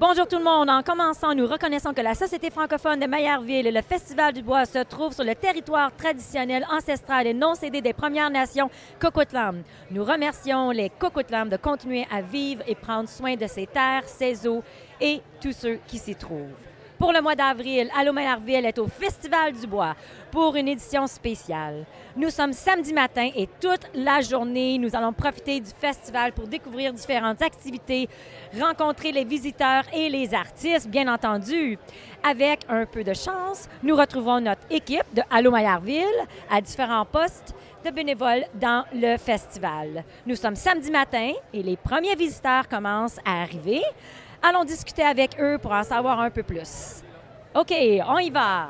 Bonjour tout le monde. En commençant, nous reconnaissons que la Société francophone de Maillardville et le Festival du bois se trouvent sur le territoire traditionnel, ancestral et non cédé des Premières Nations Cocoutlam. Nous remercions les Cocoutlam de continuer à vivre et prendre soin de ces terres, ces eaux et tous ceux qui s'y trouvent. Pour le mois d'avril, Allô Maillardville est au Festival du Bois pour une édition spéciale. Nous sommes samedi matin et toute la journée, nous allons profiter du festival pour découvrir différentes activités, rencontrer les visiteurs et les artistes, bien entendu. Avec un peu de chance, nous retrouvons notre équipe de Allô Maillardville à différents postes de bénévoles dans le festival. Nous sommes samedi matin et les premiers visiteurs commencent à arriver. Allons discuter avec eux pour en savoir un peu plus. OK, on y va.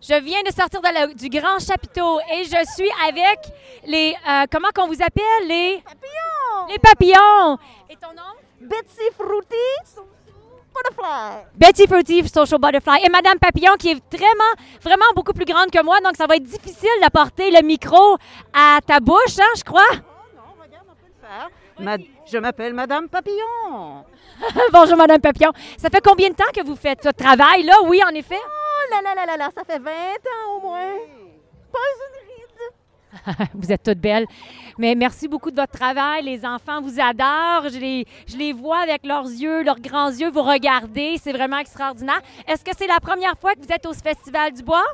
Je viens de sortir de la- du grand chapiteau et je suis avec les. euh, comment qu'on vous appelle? Les. Papillon! Les papillons! Et ton nom? Betsy Fruity Butterfly. Betty Fruity, Social Butterfly. Et Madame Papillon, qui est vraiment, vraiment beaucoup plus grande que moi, donc ça va être difficile d'apporter le micro à ta bouche, hein, je crois. Oh non, regarde, on peut le faire. Ma- je m'appelle Madame Papillon. Bonjour, Madame Papillon. Ça fait combien de temps que vous faites ce travail-là? Oui, en effet. Oh là là là là là, ça fait 20 ans au moins. Pas une ride. Vous êtes toutes belles. Mais merci beaucoup de votre travail. Les enfants vous adorent. Je les, je les vois avec leurs yeux, leurs grands yeux vous regarder. C'est vraiment extraordinaire. Est-ce que c'est la première fois que vous êtes au Festival du Bois?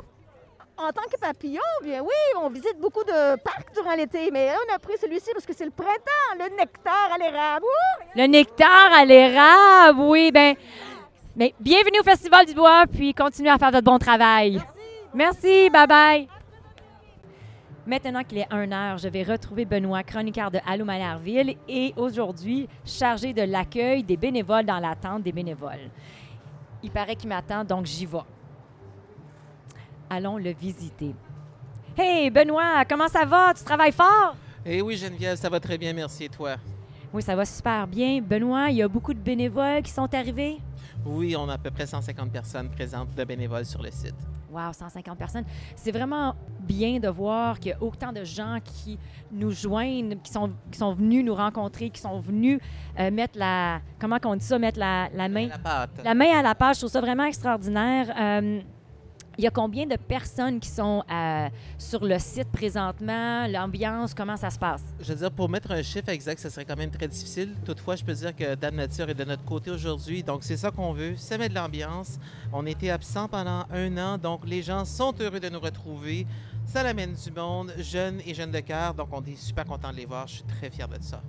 En tant que papillon, bien oui, on visite beaucoup de parcs durant l'été, mais on a pris celui-ci parce que c'est le printemps, le nectar à l'érable. Le nectar à l'érable, oui. Ben, bienvenue au Festival du Bois, puis continuez à faire votre bon travail. Merci, bye bye. Maintenant qu'il est 1 heure, je vais retrouver Benoît, chroniqueur de Allô Maillardville, et aujourd'hui chargé de l'accueil des bénévoles dans l'attente des bénévoles. Il paraît qu'il m'attend, donc j'y vais. Allons le visiter. Hey, Benoît, comment ça va? Tu travailles fort? Eh oui, Geneviève, ça va très bien, merci. Et toi? Oui, ça va super bien. Benoît, il y a beaucoup de bénévoles qui sont arrivés? Oui, on a à peu près 150 personnes présentes de bénévoles sur le site. Wow, 150 personnes. C'est vraiment bien de voir qu'il y a autant de gens qui nous joignent, qui sont, qui sont venus nous rencontrer, qui sont venus euh, mettre la... Comment qu'on dit ça? Mettre la, la main... La pâte. La main à la page, je trouve ça vraiment extraordinaire. Euh, il y a combien de personnes qui sont euh, sur le site présentement? L'ambiance, comment ça se passe? Je veux dire, pour mettre un chiffre exact, ce serait quand même très difficile. Toutefois, je peux dire que Dame Nature est de notre côté aujourd'hui. Donc, c'est ça qu'on veut, semer de l'ambiance. On était absent pendant un an, donc les gens sont heureux de nous retrouver. Ça l'amène du monde, jeunes et jeunes de cœur. Donc, on est super content de les voir. Je suis très fier de ça.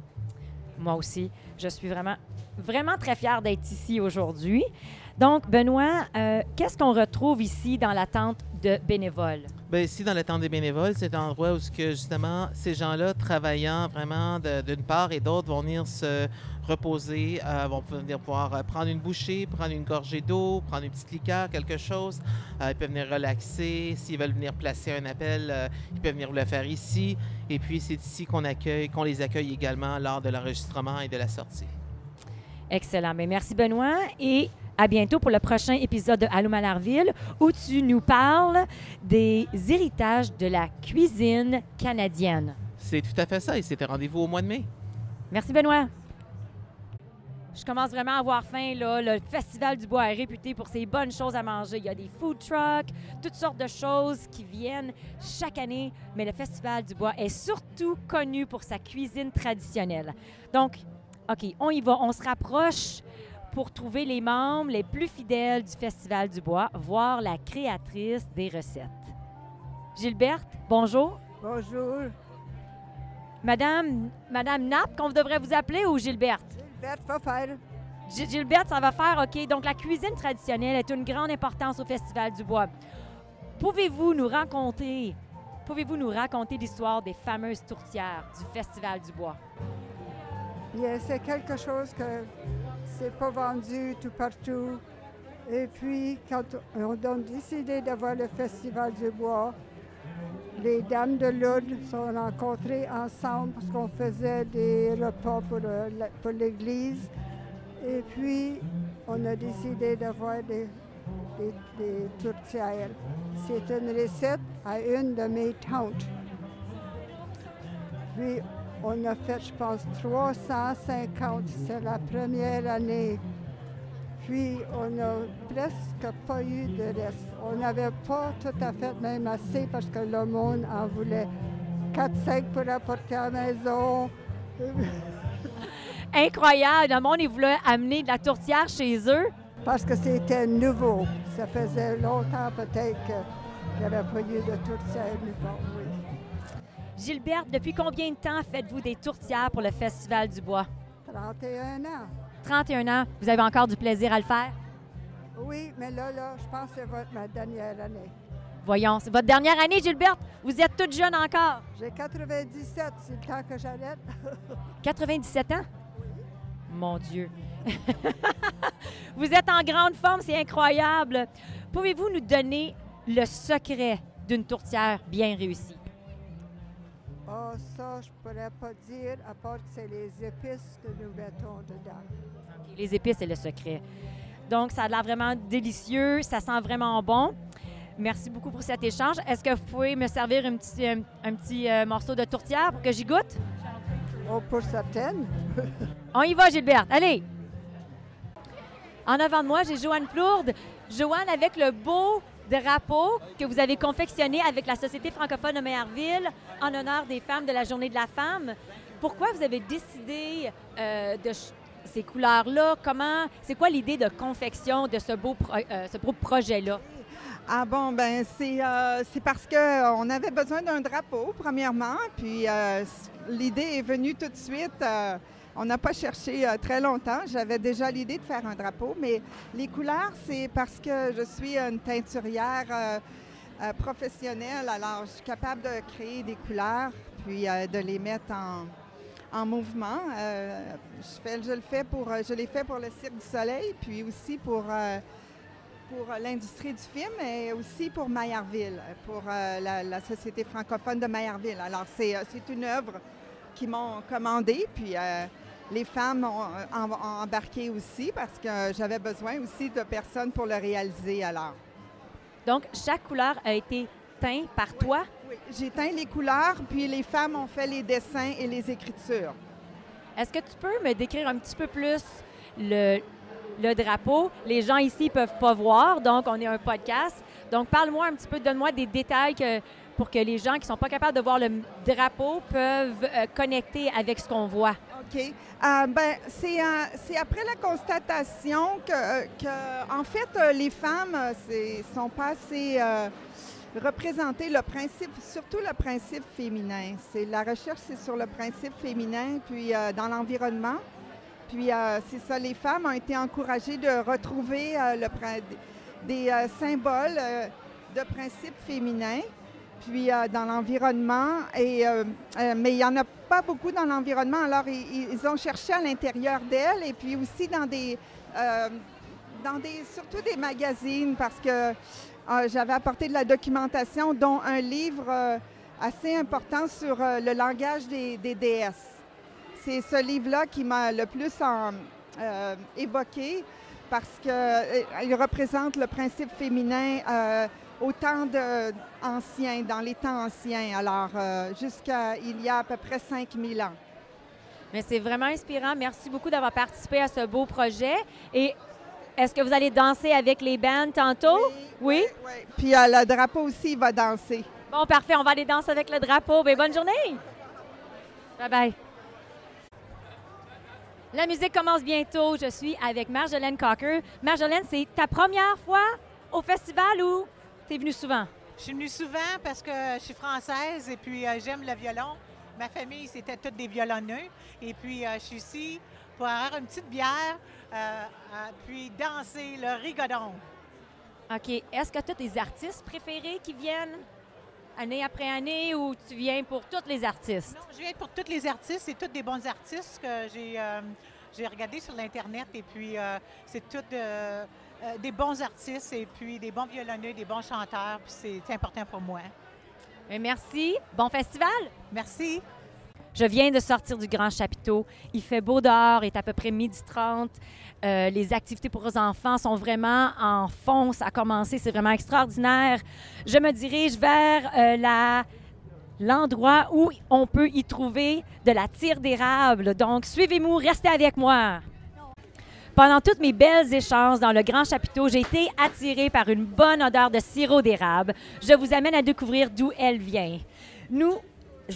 Moi aussi, je suis vraiment, vraiment très fière d'être ici aujourd'hui. Donc, Benoît, euh, qu'est-ce qu'on retrouve ici dans la tente de bénévoles? Bien, ici, dans le temps des bénévoles, c'est un endroit où que, justement ces gens-là, travaillant vraiment d'une part et d'autre, vont venir se reposer, euh, vont venir pouvoir euh, prendre une bouchée, prendre une gorgée d'eau, prendre une petite liqueur, quelque chose. Euh, ils peuvent venir relaxer. S'ils veulent venir placer un appel, euh, ils peuvent venir le faire ici. Et puis, c'est ici qu'on accueille, qu'on les accueille également lors de l'enregistrement et de la sortie. Excellent. Bien, merci, Benoît. Et à bientôt pour le prochain épisode de Allô Malarville où tu nous parles des héritages de la cuisine canadienne. C'est tout à fait ça et c'était rendez-vous au mois de mai. Merci, Benoît. Je commence vraiment à avoir faim. Là. Le Festival du Bois est réputé pour ses bonnes choses à manger. Il y a des food trucks, toutes sortes de choses qui viennent chaque année. Mais le Festival du Bois est surtout connu pour sa cuisine traditionnelle. Donc, OK, on y va. On se rapproche pour trouver les membres les plus fidèles du Festival du Bois, voir la créatrice des recettes. Gilberte, bonjour. Bonjour, Madame, Madame Nap, qu'on devrait vous appeler ou Gilberte? Gilberte Fofel. Gi- Gilberte, ça va faire OK. Donc, la cuisine traditionnelle est une grande importance au Festival du Bois. Pouvez-vous nous raconter, pouvez-vous nous raconter l'histoire des fameuses tourtières du Festival du Bois? Bien, c'est quelque chose que c'est pas vendu tout partout. Et puis, quand on a décidé d'avoir le Festival du Bois, les dames de Lourdes sont rencontrées ensemble parce qu'on faisait des repas pour, euh, l'Église. Et puis, on a décidé d'avoir des tourtières. C'est une recette à une de mes tantes. Puis, On a fait, je pense, 350. C'est la première année. Puis, on n'a presque pas eu de reste. On n'avait pas tout à fait même assez parce que le monde en voulait 4-5 pour apporter à la maison. Incroyable. Le monde, ils voulaient amener de la tourtière chez eux. Parce que c'était nouveau. Ça faisait longtemps peut-être qu'il n'y avait pas eu de tourtière nulle part, oui. Gilberte, depuis combien de temps faites-vous des tourtières pour le Festival du Bois? 31 ans. 31 ans. Vous avez encore du plaisir à le faire? Oui, mais là, là, je pense que c'est votre- ma dernière année. Voyons, c'est votre dernière année, Gilberte. Vous êtes toute jeune encore. J'ai 97, c'est le temps que j'arrête. 97 ans? Mon Dieu. vous êtes en grande forme, c'est incroyable. Pouvez-vous nous donner le secret d'une tourtière bien réussie? Ah, ça, je pourrais pas dire, à part que c'est les épices que nous mettons dedans. Les épices, c'est le secret. Donc, ça a l'air vraiment délicieux, ça sent vraiment bon. Merci beaucoup pour cet échange. Est-ce que vous pouvez me servir un petit, un, un petit euh, morceau de tourtière pour que j'y goûte? Oh, pour certaines. On y va, Gilberte. Allez! En avant de moi, j'ai Joanne Plourde. Joanne, avec le beau drapeau que vous avez confectionné avec la Société francophone de Mayerville en honneur des femmes de la Journée de la femme. Pourquoi vous avez décidé euh, de ces couleurs-là? Comment, c'est quoi l'idée de confection de ce beau, euh, beau projet-là? Ah bon, ben c'est euh, parce qu'on avait besoin d'un drapeau, premièrement, puis euh, l'idée est venue tout de suite. On n'a pas cherché euh, très longtemps. J'avais déjà l'idée de faire un drapeau, mais les couleurs, c'est parce que je suis une teinturière euh, euh, professionnelle, alors je suis capable de créer des couleurs, puis de les mettre en, en mouvement. Je, le fais pour, je l'ai fait pour le Cirque du Soleil, puis aussi pour pour l'industrie du film et aussi pour Mayerville, pour la, la Société francophone de Mayerville. Alors, c'est une œuvre qu'ils m'ont commandée, puis les femmes ont, ont- ont embarqué aussi parce que j'avais besoin aussi de personnes pour le réaliser. Alors, Donc, chaque couleur a été teint par toi? oui, j'ai teint les couleurs, puis les femmes ont fait les dessins et les écritures. Est-ce que tu peux me décrire un petit peu plus le, le drapeau? Les gens ici ne peuvent pas voir, donc on est un podcast. Donc, parle-moi un petit peu, donne-moi des détails que- pour que les gens qui ne sont pas capables de voir le drapeau peuvent euh, connecter avec ce qu'on voit. OK. Euh, ben, c'est, euh, c'est après la constatation que, euh, en fait, les femmes ne sont pas assez représentées. Le principe, surtout le principe féminin. C'est, la recherche, c'est sur le principe féminin, puis dans l'environnement. Puis c'est ça, les femmes ont été encouragées de retrouver le, des symboles de principe féminin puis dans l'environnement. Et, mais il n'y en a pas beaucoup dans l'environnement. Alors, ils, ont cherché à l'intérieur d'elle et puis aussi dans des, euh, dans des, surtout des magazines parce que euh, j'avais apporté de la documentation, dont un livre euh, assez important sur le langage des, déesses. C'est ce livre-là qui m'a le plus évoqué parce qu'il représente le principe féminin au temps de, ancien, dans les temps anciens, alors euh, jusqu'à il y a à peu près 5000 ans. Mais c'est vraiment inspirant. Merci beaucoup d'avoir participé à ce beau projet. Et est-ce que vous allez danser avec les bands tantôt? Oui? oui? Puis euh, le drapeau aussi, il va danser. Bon, parfait. On va aller danser avec le drapeau. Ben, bonne journée. Bye bye. La musique commence bientôt. Je suis avec Marjolaine Cocker. Marjolaine, c'est ta première fois au festival ou? T'es venue souvent? Je suis venue souvent parce que je suis française et puis euh, j'aime le violon. Ma famille, c'était toutes des violonneux. Et puis, euh, je suis ici pour avoir une petite bière, euh, puis danser le rigodon. OK. Est-ce que tu as des artistes préférés qui viennent année après année ou tu viens pour tous les artistes? Non, je viens pour tous les artistes. C'est tous des bons artistes que j'ai j'ai regardé sur l'Internet. Et puis, c'est tous euh, des bons artistes et puis des bons violonneux, des bons chanteurs. Puis, c'est important pour moi. Merci. Bon festival. Merci. Je viens de sortir du Grand Chapiteau. Il fait beau dehors, il est à peu près midi 30. Euh, les activités pour les enfants sont vraiment en fond. Ça a commencé, c'est vraiment extraordinaire. Je me dirige vers euh, la l'endroit où on peut y trouver de la tire d'érable. Donc, suivez-moi, restez avec moi. Pendant toutes mes belles échanges dans le grand chapiteau, j'ai été attirée par une bonne odeur de sirop d'érable. Je vous amène à découvrir d'où elle vient. Nous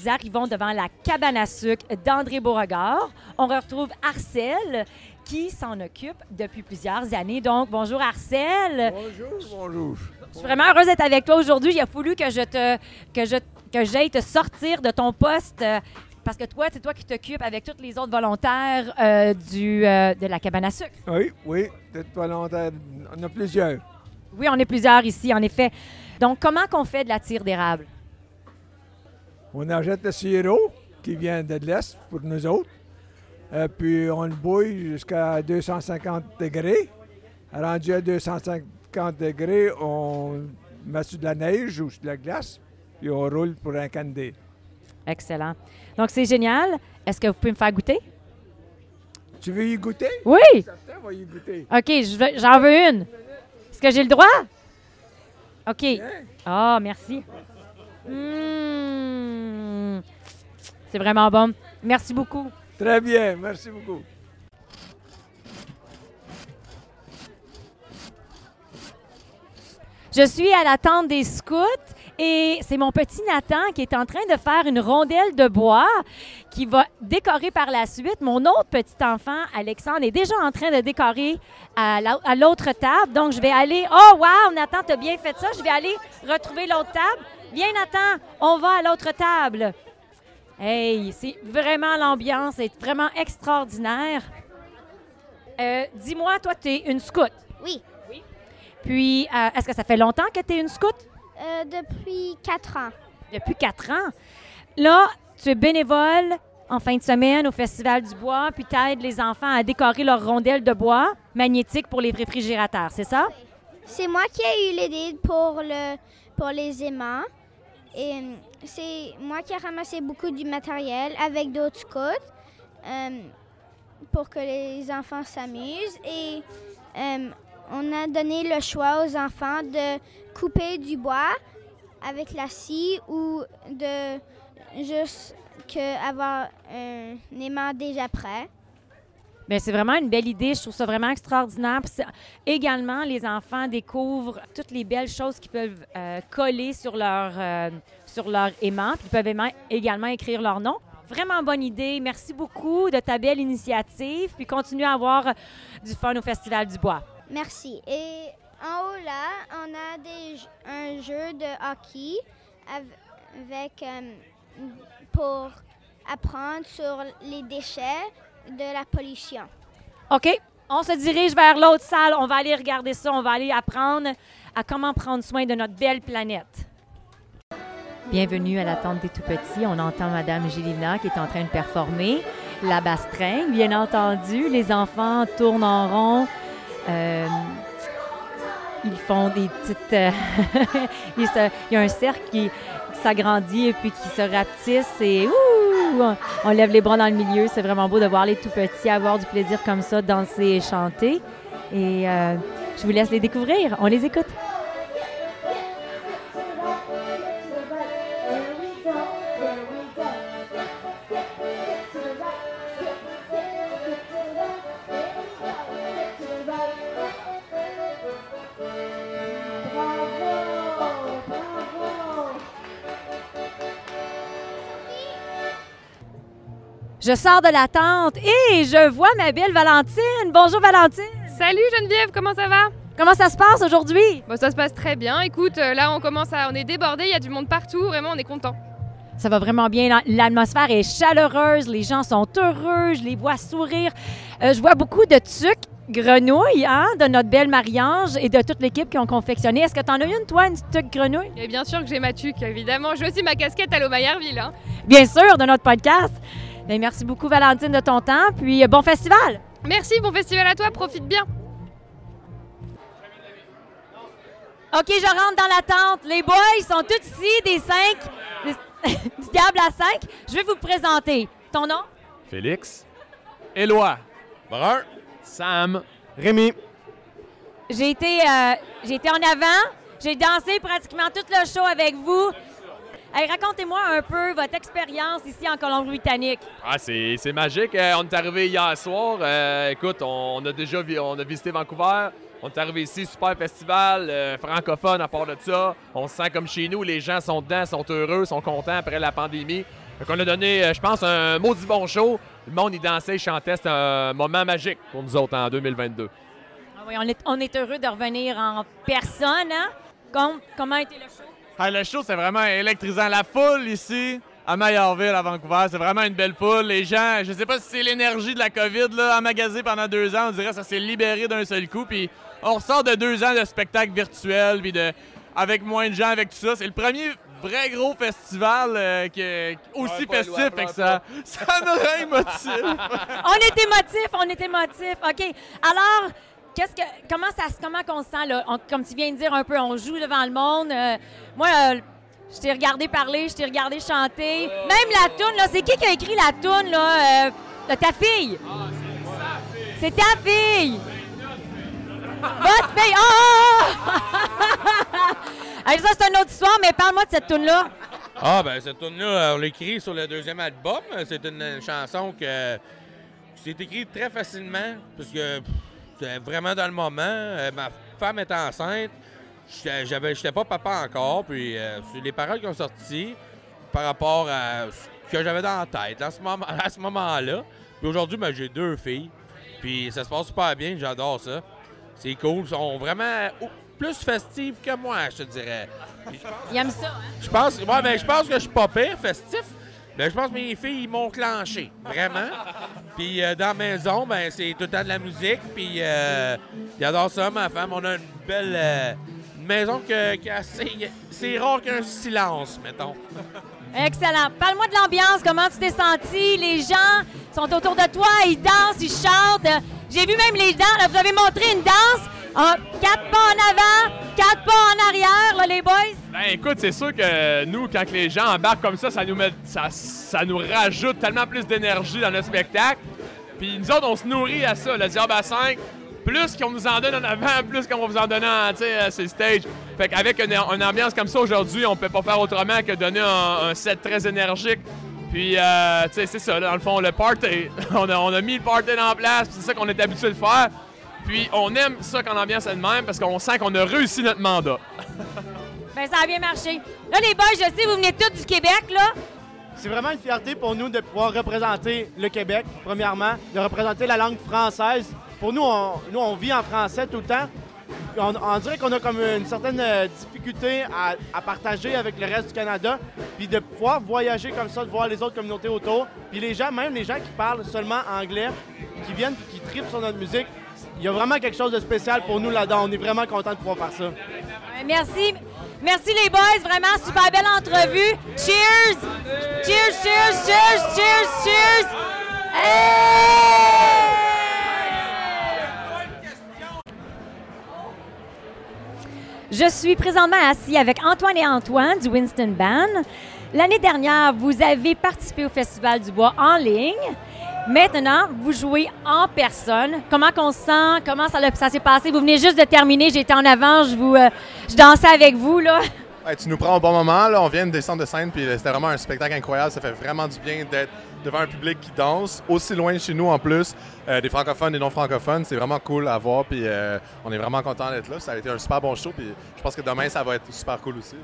arrivons devant la cabane à sucre d'André Beauregard. On retrouve Arcel qui s'en occupe depuis plusieurs années. Donc, bonjour Arcel. Bonjour, bonjour. Je suis vraiment heureuse d'être avec toi aujourd'hui. Il a fallu que je te que je que j'aille te sortir de ton poste euh, parce que toi, c'est toi qui t'occupes avec tous les autres volontaires euh, du, euh, de la cabane à sucre. Oui, oui, peut-être volontaire. On a plusieurs. Oui, on est plusieurs ici, en effet. Donc, comment qu'on fait de la tire d'érable? On achète le sirop qui vient de l'Est pour nous autres. Euh, puis on le bouille jusqu'à 250 degrés. Rendu à 250 degrés, on met sur de la neige ou sur de la glace, puis on roule pour un candy. Excellent. Donc, c'est génial. Est-ce que vous pouvez me faire goûter? Tu veux y goûter? Oui! Certains vont y goûter. OK, veux- j'en veux une. Est-ce que j'ai le droit? OK. Bien. Ah, merci. Mmh. C'est vraiment bon. Merci beaucoup. Très bien, merci beaucoup. Je suis à la tente des scouts et c'est mon petit Nathan qui est en train de faire une rondelle de bois qui va décorer par la suite. Mon autre petit enfant, Alexandre, est déjà en train de décorer à la- à l'autre table. Donc, je vais aller. Oh, wow, Nathan, t'as bien fait ça. Je vais aller retrouver l'autre table. Viens, Nathan, on va à l'autre table. Hey, c'est vraiment l'ambiance est vraiment extraordinaire. Euh, Dis-moi, toi, tu es une scout. Oui, Puis, euh, est-ce que ça fait longtemps que tu es une scout? Euh, depuis quatre ans. Depuis quatre ans? Là, tu es bénévole en fin de semaine au Festival du Bois, puis tu aides les enfants à décorer leurs rondelles de bois magnétiques pour les réfrigérateurs, c'est ça? C'est moi qui ai eu l'idée pour, le, pour les aimants. Et euh, c'est moi qui ai ramassé beaucoup du matériel avec d'autres scouts euh, pour que les enfants s'amusent. Et euh, on a donné le choix aux enfants de couper du bois avec la scie ou de juste avoir un aimant déjà prêt. Bien, c'est vraiment une belle idée. Je trouve ça vraiment extraordinaire. Également, les enfants découvrent toutes les belles choses qu'ils peuvent euh, coller sur leur, euh, sur leur aimant. Puis ils peuvent également écrire leur nom. Vraiment bonne idée. Merci beaucoup de ta belle initiative. Puis continue à avoir du fun au Festival du Bois. Merci. Et en haut là, on a des, un jeu de hockey av- avec euh, pour apprendre sur les déchets de la pollution. OK. On se dirige vers l'autre salle. On va aller regarder ça. On va aller apprendre à comment prendre soin de notre belle planète. Bienvenue à la tente des tout-petits. On entend Madame Gélina qui est en train de performer la bastringue. Bien entendu, les enfants tournent en rond. Euh, ils font des petites... euh, il y a un cercle qui, s'agrandit et puis qui se rapetisse et ouh, on- lève les bras dans le milieu. C'est vraiment beau de voir les tout-petits avoir du plaisir comme ça, danser et chanter. Et euh, je vous laisse les découvrir. On les écoute. Je sors de la tente et je vois ma belle Valentine. Bonjour Valentine. Salut Geneviève, comment ça va? Comment ça se passe aujourd'hui? Bon, ça se passe très bien. Écoute, euh, là on commence à, on est débordé, il y a du monde partout, vraiment on est content. Ça va vraiment bien. La- L'atmosphère est chaleureuse, les gens sont heureux, je les vois sourire. Euh, je vois beaucoup de tucs, grenouilles, hein, de notre belle Marie-Ange et de toute l'équipe qui ont confectionné. Est-ce que tu en as une, toi, une tuc grenouille? Et bien sûr que j'ai ma tuque, évidemment. J'ai aussi ma casquette à Mayerville. Hein. Bien sûr, de notre podcast. Bien, merci beaucoup, Valentine, de ton temps. Puis, euh, bon festival! Merci, bon festival à toi, profite bien. OK, je rentre dans la tente. Les boys sont tous ici, des cinq, des- du diable à cinq. Je vais vous présenter. Ton nom? Félix. Éloi. Brun. Sam. Rémi. J'ai été, euh, j'ai été en avant. J'ai dansé pratiquement tout le show avec vous. Hey, Racontez-moi un peu votre expérience ici en Colombie-Britannique. Ah, c'est c'est magique. Euh, on est arrivé hier soir. Euh, écoute, on, on a déjà vi- on a visité Vancouver. On est arrivé ici, super festival, euh, francophone à part de ça. On se sent comme chez nous. Les gens sont dedans, sont heureux, sont contents après la pandémie. Donc, on a donné, je pense, un maudit bon show. Le monde, il dansait, chantait. C'était un moment magique pour nous autres en 2022. Ah oui, on est, on est heureux de revenir en personne. Hein? Com- comment a été le show? Ah, le show, c'est vraiment électrisant. La foule ici, à Maillardville, à Vancouver, c'est vraiment une belle foule. Les gens, je sais pas si c'est l'énergie de la COVID, là, emmagazée pendant deux ans, on dirait que ça s'est libéré d'un seul coup. Puis on ressort de deux ans de spectacles virtuels, puis de, avec moins de gens, avec tout ça. C'est le premier vrai gros festival euh, que- aussi festif, fait que ça, ça nous rend émotifs. on est émotif, on est émotif. OK. Alors, qu'est-ce que, comment ça se- comment qu'on se sent, là? On- comme tu viens de dire un peu, on joue devant le monde. Euh, moi, euh, je t'ai regardé parler, je t'ai regardé chanter. Même la toune, là, c'est qui qui a écrit la toune, là? euh, de ta fille? c'est ta fille! Votre fille! Oh! Hey, ça, c'est une autre histoire, mais parle-moi de cette toune-là. Ah, ben, cette tune-là, on l'a écrit sur le deuxième album. C'est une chanson que c'est écrit très facilement, parce que pff, c'est vraiment dans le moment. Euh, ma femme est enceinte. J'étais- J'avais, j'étais pas papa encore, puis euh, c'est les paroles qui ont sorti par rapport à ce que j'avais dans la tête à ce moment, à ce moment-là. Puis aujourd'hui, ben, j'ai deux filles, puis ça se passe super bien, j'adore ça. C'est cool, ils sont vraiment plus festifs que moi, je te dirais. Puis je pense- Il aime ça, hein? je pense, ouais, ben, je pense que je suis pas pire, festif. Ben, je pense que mes filles m'ont clenché, vraiment. Puis euh, dans la maison, ben, c'est tout le temps de la musique. Puis euh, ça, ma femme. On a une belle euh, une maison que, assez- C'est rare qu'un silence, mettons. Excellent. Parle-moi de l'ambiance. Comment tu t'es senti? Les gens sont autour de toi, ils dansent, ils chantent. J'ai vu même les danses. Vous avez montré une danse. Ah, quatre pas en avant, quatre pas en arrière, là, les boys. Ben écoute, c'est sûr que nous, quand les gens embarquent comme ça, ça nous met, ça, ça nous rajoute tellement plus d'énergie dans notre spectacle. Puis nous autres, on se nourrit à ça, le Diable à 5. Plus qu'on nous en donne en avant, plus qu'on va vous en donner en, ces stages. Fait qu'avec une, une ambiance comme ça aujourd'hui, on peut pas faire autrement que donner un, set très énergique. Puis, euh, tu sais, c'est ça, dans le fond, le party. on, a, on a mis le party en place, c'est ça qu'on est habitué de faire. Puis on aime ça quand l'ambiance est de même parce qu'on sent qu'on a réussi notre mandat. Ben, ça a bien marché. Là, les boys, je sais, vous venez tous du Québec, là. C'est vraiment une fierté pour nous de pouvoir représenter le Québec, premièrement, de représenter la langue française. Pour nous, on, nous, on vit en français tout le temps. On, on dirait qu'on a comme une certaine euh, difficulté à, à partager avec le reste du Canada, puis de pouvoir voyager comme ça, de voir les autres communautés autour. Puis les gens, même les gens qui parlent seulement anglais, qui viennent puis qui tripent sur notre musique, il y a vraiment quelque chose de spécial pour nous là-dedans. On est vraiment content de pouvoir faire ça. Merci. Merci, les boys. Vraiment, super belle entrevue. Cheers! Cheers, cheers, cheers, cheers, cheers! Je suis présentement assis avec Antoine et Antoine du Winston Band. L'année dernière, vous avez participé au Festival du Bois en ligne. Maintenant, vous jouez en personne. Comment qu'on se sent? Comment ça, s'est passé? Vous venez juste de terminer. J'étais en avant. Je, vous, euh, je dansais avec vous. Là. Tu nous prends au bon moment. Là. On vient de descendre de scène, puis euh, c'était vraiment un spectacle incroyable. Ça fait vraiment du bien d'être devant un public qui danse, aussi loin de chez nous en plus, euh, des francophones, des non-francophones. C'est vraiment cool à voir, puis euh, on est vraiment content d'être là. Ça a été un super bon show, puis je pense que demain, ça va être super cool aussi.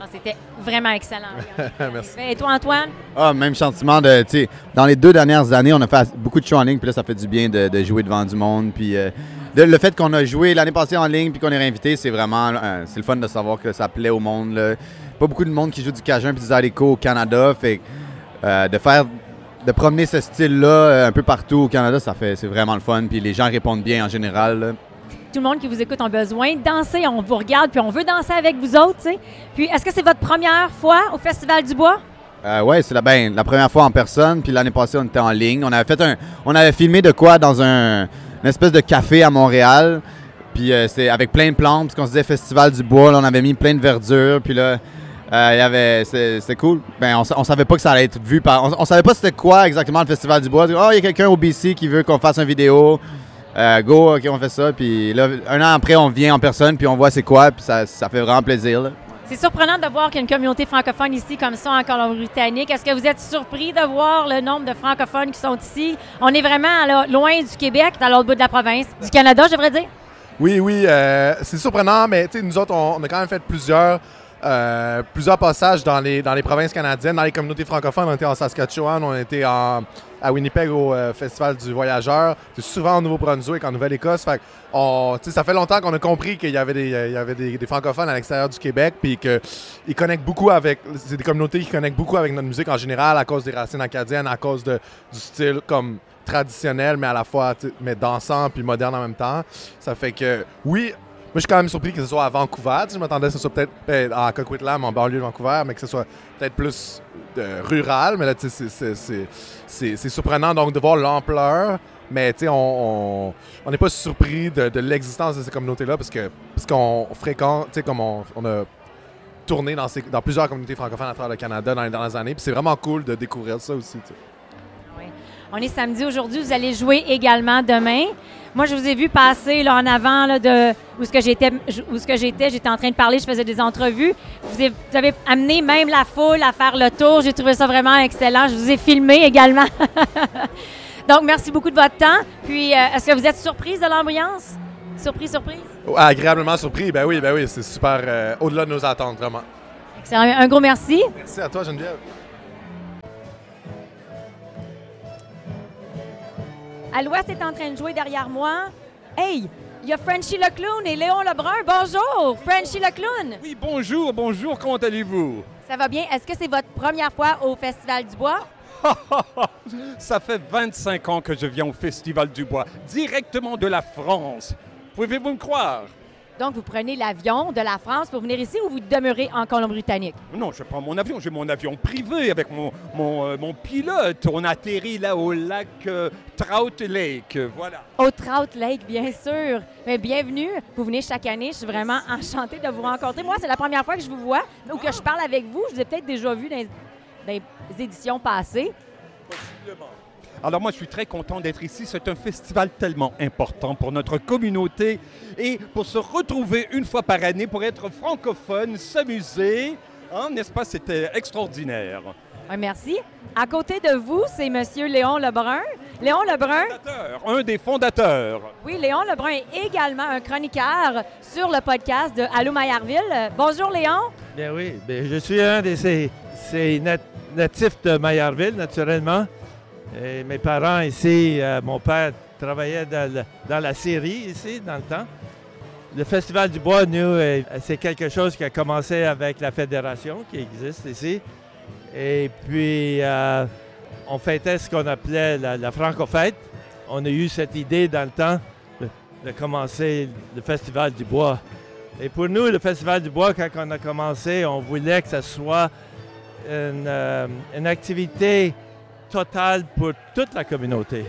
Ah, C'était vraiment excellent. Merci. Et toi, Antoine? Ah, même sentiment de, tu sais, dans les deux dernières années, on a fait beaucoup de shows en ligne, puis là, ça fait du bien de, de jouer devant du monde. Puis euh, de- le fait qu'on a joué l'année passée en ligne, puis qu'on est réinvité, c'est vraiment, euh, c'est le fun de savoir que ça plaît au monde. là. Pas beaucoup de monde qui joue du Cajun puis du Zydeco au Canada, fait que, euh, de faire, de promener ce style-là euh, un peu partout au Canada, ça fait, c'est vraiment le fun. Puis les gens répondent bien en général. là. Tout le monde qui vous écoute a besoin de danser. On vous regarde, puis on veut danser avec vous autres. tu sais. Puis, est-ce que c'est votre première fois au Festival du Bois? Euh, ouais, c'est la, ben, la première fois en personne, puis l'année passée, on était en ligne. On avait fait un, on avait filmé de quoi dans un, une espèce de café à Montréal, puis euh, c'était avec plein de plantes, parce qu'on se disait Festival du Bois, là, on avait mis plein de verdure, puis là, euh, il y avait, c'est- c'était cool. Ben, on, sa- on savait pas que ça allait être vu par, on, savait pas c'était quoi exactement le Festival du Bois. Oh, il y a quelqu'un au BC qui veut qu'on fasse une vidéo. Euh, go, ok, on fait ça. Puis là, un an après, on vient en personne, puis on voit c'est quoi, puis ça, ça fait vraiment plaisir. C'est surprenant de voir qu'il y a une communauté francophone ici comme ça en Colombie-Britannique. Est-ce que vous êtes surpris de voir le nombre de francophones qui sont ici? On est vraiment loin du Québec, dans l'autre bout de la province. Du Canada, je devrais dire. Oui, oui, euh, c'est surprenant, mais nous autres, on, on a quand même fait plusieurs, euh, plusieurs passages dans les, dans les provinces canadiennes, dans les communautés francophones. On était en Saskatchewan, on était en, à Winnipeg au euh, Festival du Voyageur, c'est souvent au Nouveau-Brunswick, en Nouvelle-Écosse. Ça fait longtemps qu'on a compris qu'il y avait des, il y avait des, francophones à l'extérieur du Québec, puis qu'ils connectent beaucoup avec. C'est des communautés qui connectent beaucoup avec notre musique en général à cause des racines acadiennes, à cause du style comme traditionnel, mais à la fois mais dansant puis moderne en même temps. Ça fait que, oui, moi, je suis quand même surpris que ce soit à Vancouver. Je m'attendais que ce soit peut-être euh, à Coquitlam, en banlieue de Vancouver, mais que ce soit peut-être plus euh, rural. Mais là, tu sais, c'est- surprenant donc de voir l'ampleur. Mais tu sais, on n'est pas surpris de, l'existence de ces communautés-là parce que parce qu'on fréquente, tu sais, comme on, on a tourné dans, plusieurs communautés francophones à travers le Canada dans les dernières années. Puis c'est vraiment cool de découvrir ça aussi. sais. On est samedi aujourd'hui, vous allez jouer également demain. Moi, je vous ai vu passer là, en avant là, de où ce que j'étais, où ce que j'étais, j'étais en train de parler, je faisais des entrevues. Vous avez, vous avez amené même la foule à faire le tour. J'ai trouvé ça vraiment excellent. Je vous ai filmé également. Donc, merci beaucoup de votre temps. Puis, euh, est-ce que vous êtes surprise de l'ambiance? Surprise, surprise? Agréablement surpris, ben oui, ben oui, c'est super euh, au-delà de nos attentes, vraiment. Excellent. Un gros merci. Merci à toi, Geneviève. À l'ouest est en train de jouer derrière moi. Hey, il y a Frenchy le clown et Léon Lebrun. Bonjour, Frenchy le clown. Oui, bonjour, bonjour, comment allez-vous? Ça va bien? Est-ce que c'est votre première fois au Festival du Bois? Ça fait 25 ans que je viens au Festival du Bois, directement de la France. Pouvez-vous me croire? Donc, vous prenez l'avion de la France pour venir ici ou vous demeurez en Colombie-Britannique? Non, je prends mon avion, j'ai mon avion privé avec mon, mon, euh, mon pilote. On atterrit là au lac euh, Trout Lake, voilà. Au Trout Lake, bien sûr. Mais bienvenue. Vous venez chaque année. Je suis vraiment enchantée de vous rencontrer. Moi, c'est la première fois que je vous vois ou que je parle avec vous. Je vous ai peut-être déjà vu dans dans les éditions passées. Alors moi, je suis très content d'être ici. C'est un festival tellement important pour notre communauté et pour se retrouver une fois par année pour être francophone, s'amuser. Hein, N'est-ce pas? C'était extraordinaire. Merci. À côté de vous, c'est Monsieur Léon Lebrun. Léon Lebrun. Un des fondateurs. Oui, Léon Lebrun est également un chroniqueur sur le podcast de Allô Maillardville. Bonjour Léon. Bien oui, bien, je suis un de ces, ces nat- natifs de Maillardville, naturellement. Et mes parents ici, euh, mon père travaillait dans, la série ici, dans le temps. Le Festival du Bois, nous, euh, c'est quelque chose qui a commencé avec la fédération qui existe ici. Et puis, euh, on fêtait ce qu'on appelait la, Franco-Fête. On a eu cette idée dans le temps de, commencer le Festival du Bois. Et pour nous, le Festival du Bois, quand on a commencé, on voulait que ce soit une activité totale pour toute la communauté.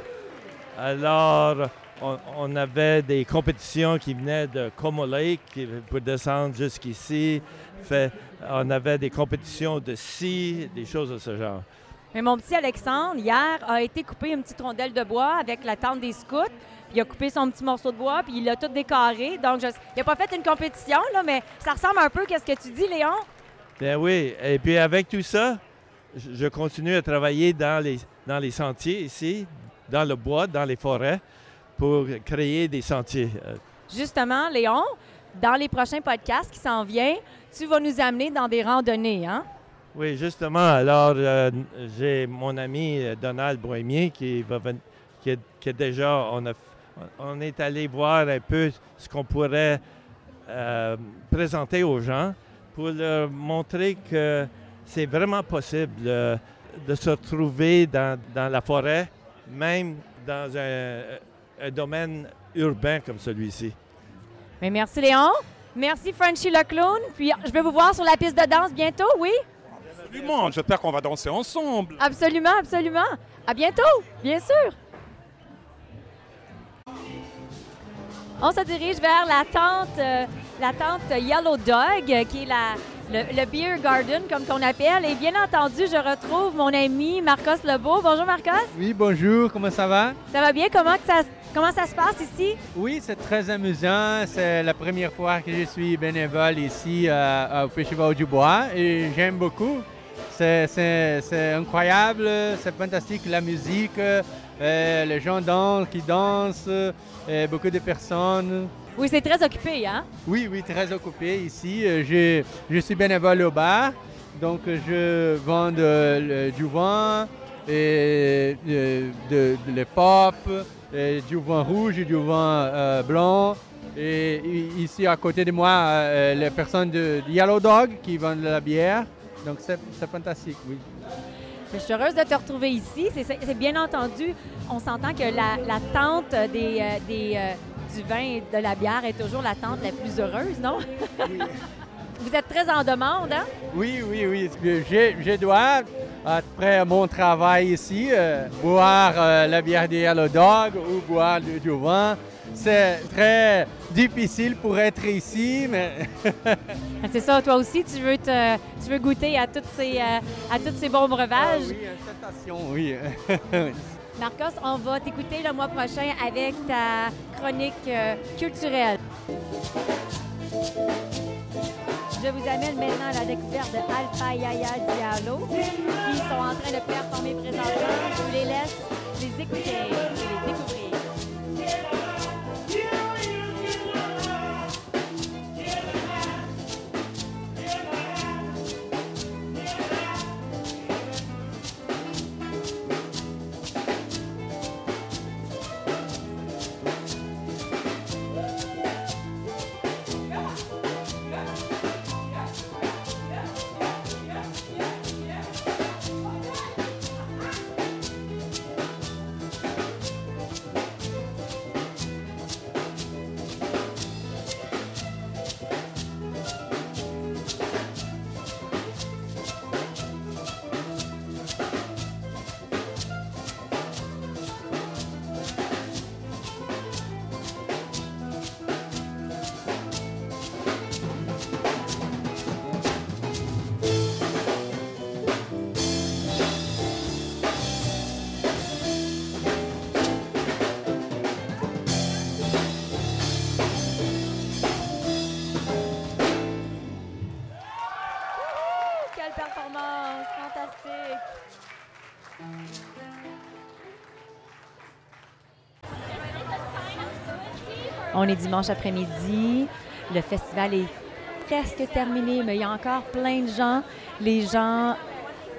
Alors, on, on avait des compétitions qui venaient de Como Lake pour descendre jusqu'ici. On avait des compétitions de scie, des choses de ce genre. Mais mon petit Alexandre, hier, a été coupé une petite rondelle de bois avec la tente des scouts. Puis il a coupé son petit morceau de bois, puis il l'a tout décoré. Donc, je, il n'a pas fait une compétition, là, mais ça ressemble un peu à ce que tu dis, Léon? Bien oui, et puis avec tout ça, je continue à travailler dans les, dans les sentiers ici, dans le bois, dans les forêts, pour créer des sentiers. Justement, Léon, dans les prochains podcasts qui s'en viennent, tu vas nous amener dans des randonnées, hein? Oui, justement. Alors, euh, j'ai mon ami euh, Donald Bohémier qui va ven- qui, est, qui est déjà, on, a, on est allé voir un peu ce qu'on pourrait euh, présenter aux gens pour leur montrer que c'est vraiment possible euh, de se retrouver dans, dans la forêt, même dans un, un domaine urbain comme celui-ci. Mais merci, Léon. Merci, Frenchy le clown. Puis, je vais vous voir sur la piste de danse bientôt, oui? Absolument, j'espère qu'on va danser ensemble. Absolument, absolument. À bientôt, bien sûr. On se dirige vers la tente, euh, la tente Yellow Dog, qui est la, le, le Beer Garden, comme qu'on appelle. Et bien entendu, je retrouve mon ami Marcos Lebeau. Bonjour Marcos. Oui, bonjour, comment ça va? Ça va bien? Comment que ça, Comment ça se passe ici? Oui, c'est très amusant. C'est la première fois que je suis bénévole ici euh, au Festival du Bois et j'aime beaucoup. C'est incroyable, c'est fantastique la musique, euh, les gens dansent, qui dansent, euh, beaucoup de personnes. Oui, c'est très occupé, hein? Oui, oui, très occupé ici. Euh, Je, je suis bénévole au bar, donc euh, je vends de- le- du vin, et, euh, de, de, le pop, et du vin rouge et du vin euh, blanc. Et ici, à côté de moi, euh, les personnes de, Yellow Dog qui vendent de la bière. Donc, c'est c'est fantastique, oui. Je suis heureuse de te retrouver ici. C'est- bien entendu, on s'entend que la, la tente des, des, du vin et de la bière est toujours la la plus heureuse, non? Vous êtes très en demande, hein? Oui, oui, oui. Je, je dois, après mon travail ici, euh, boire euh, la bière de Yellow Dog ou boire du, du vin. C'est très difficile pour être ici, mais C'est ça, toi aussi, tu veux, te, tu veux goûter à, toutes ces, euh, à tous ces bons breuvages? oui. Marcos, on va t'écouter le mois prochain avec ta chronique euh, culturelle. Je vous amène maintenant à la découverte de Alpha Yaya Diallo, qui sont en train de performer présentement. Je vous les laisse les écouter et les découvrir. On est dimanche après-midi. Le festival est presque terminé, mais il y a encore plein de gens. Les gens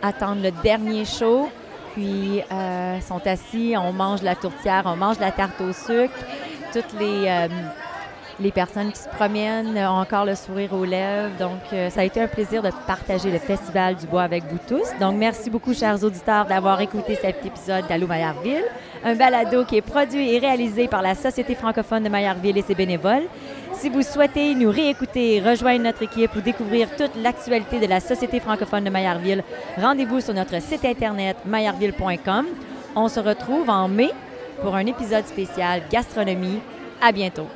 attendent le dernier show, puis euh, sont assis, on mange la tourtière, on mange la tarte au sucre. Toutes les, euh, les personnes qui se promènent ont encore le sourire aux lèvres. Donc, euh, ça a été un plaisir de partager le Festival du Bois avec vous tous. Donc, merci beaucoup, chers auditeurs, d'avoir écouté cet épisode d'Allô Maillardville, un balado qui est produit et réalisé par la Société francophone de Maillardville et ses bénévoles. Si vous souhaitez nous réécouter, rejoindre notre équipe ou découvrir toute l'actualité de la Société francophone de Maillardville, rendez-vous sur notre site internet maillardville.com. On se retrouve en mai pour un épisode spécial gastronomie. À bientôt.